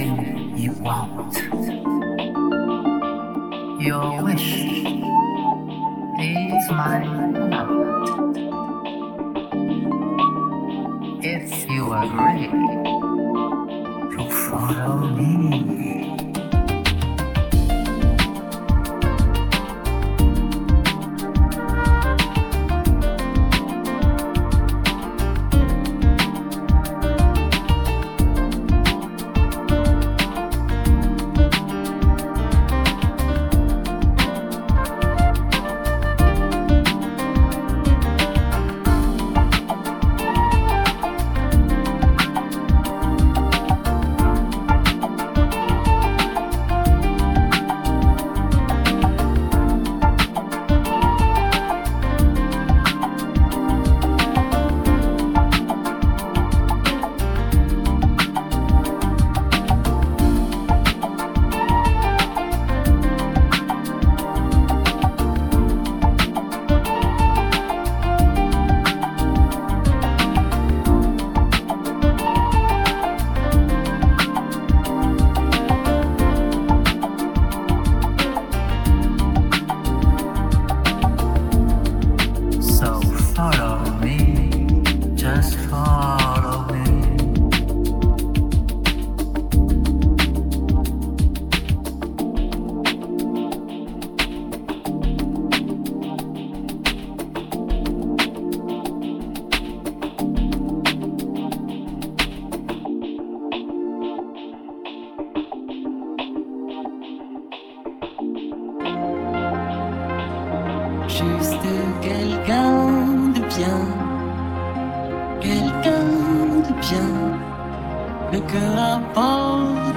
you want. Your wish is my command. If you agree to follow me. juste quelqu'un de bien, quelqu'un de bien, le cœur à.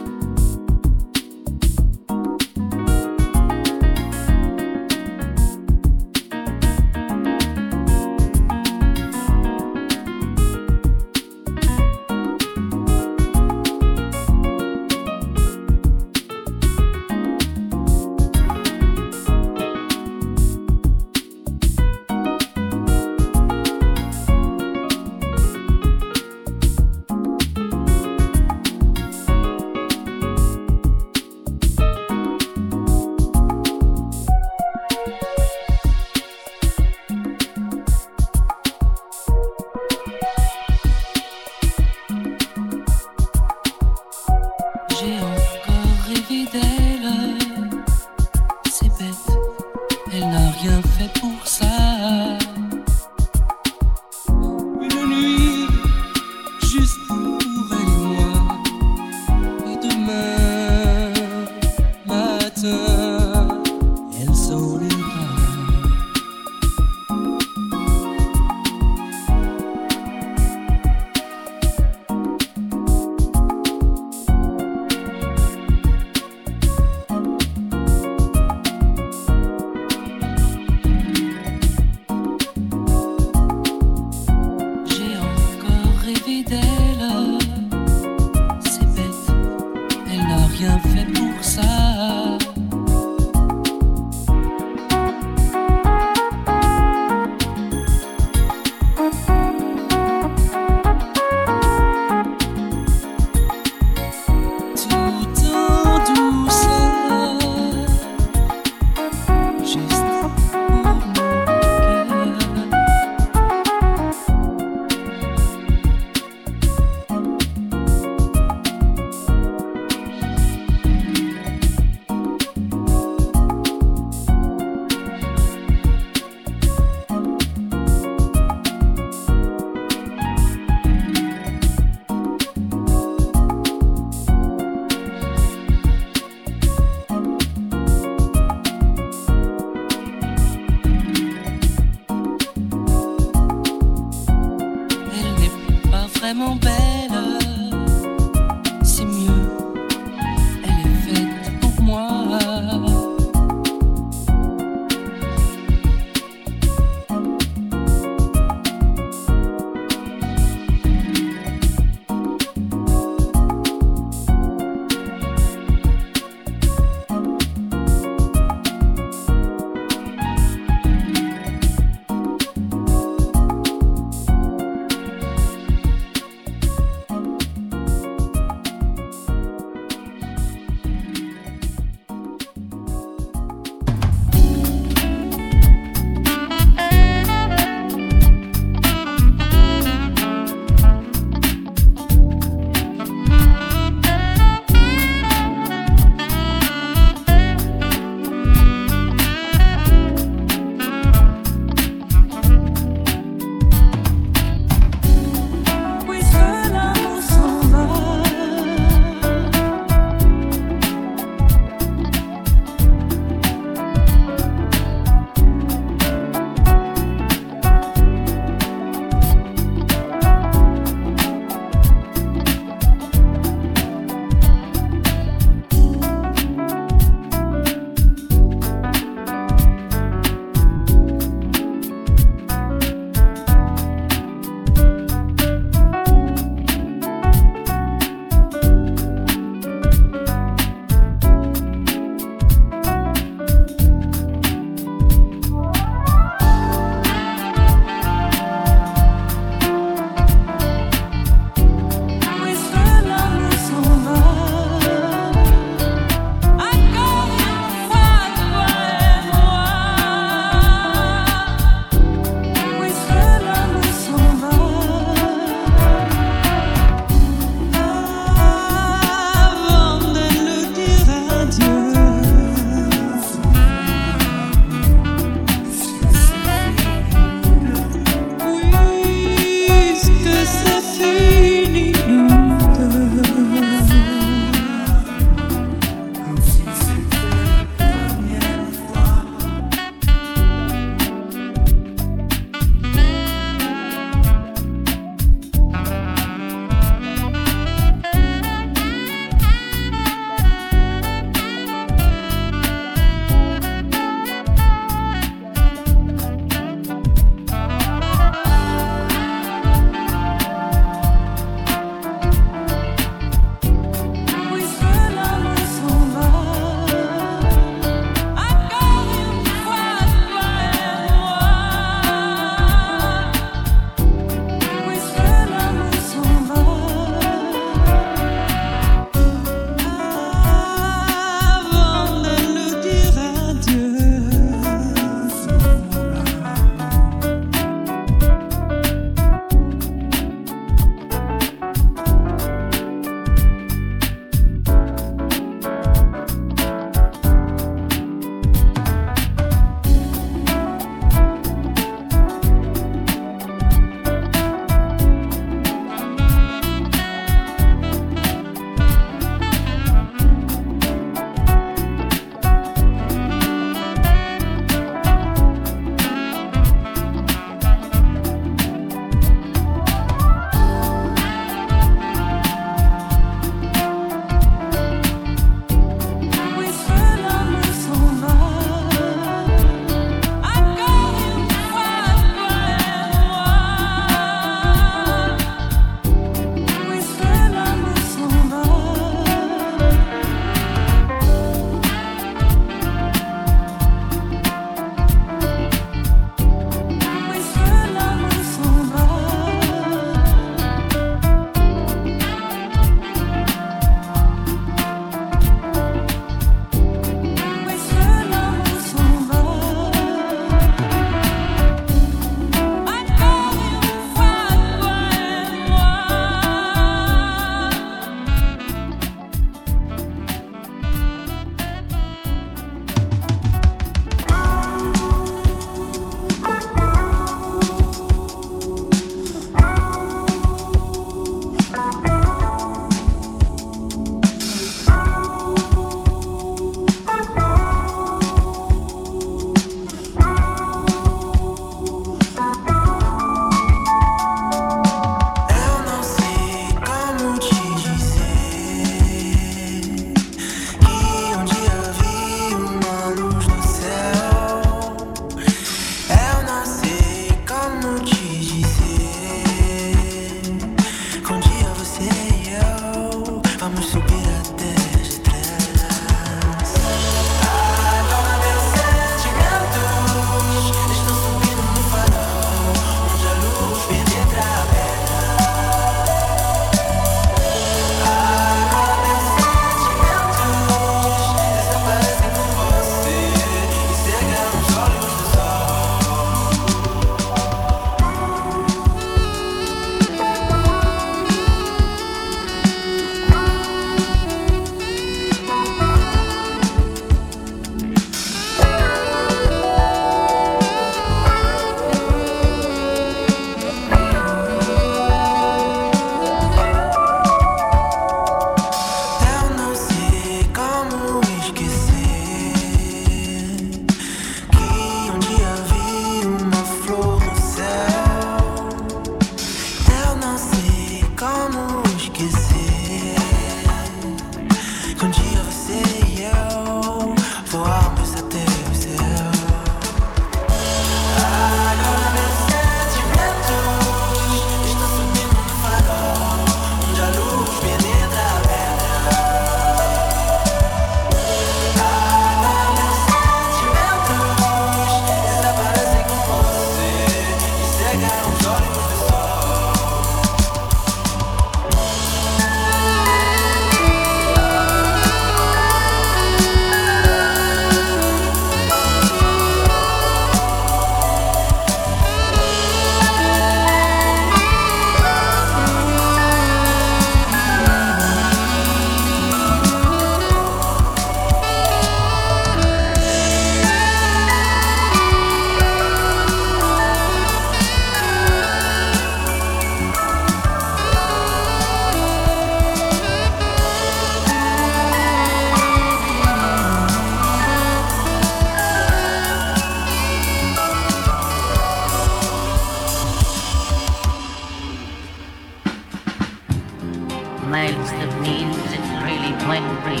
Most of music's really quite brief.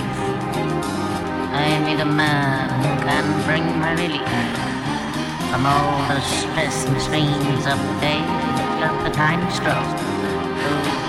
I need a man who can bring my relief from all the stress and strains of day. Got the time stroke.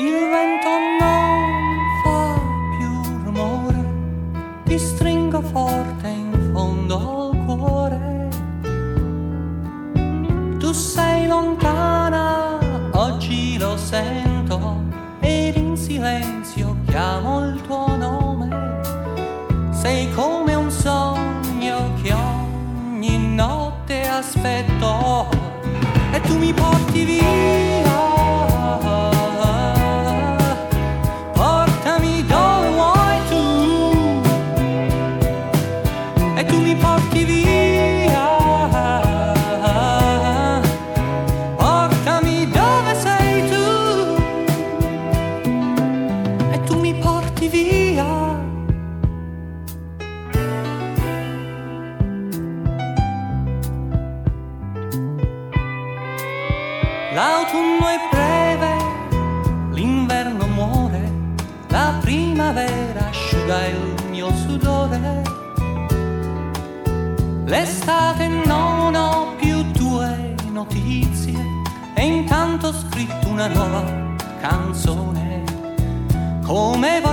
Il vento non fa più rumore, ti stringo forte in fondo al cuore. Tu sei lontana, oggi lo sento, ed in silenzio chiamo il tuo nome. Sei come un sogno che ogni notte aspetto e tu mi porti via. Una nuova canzone. Come vorrei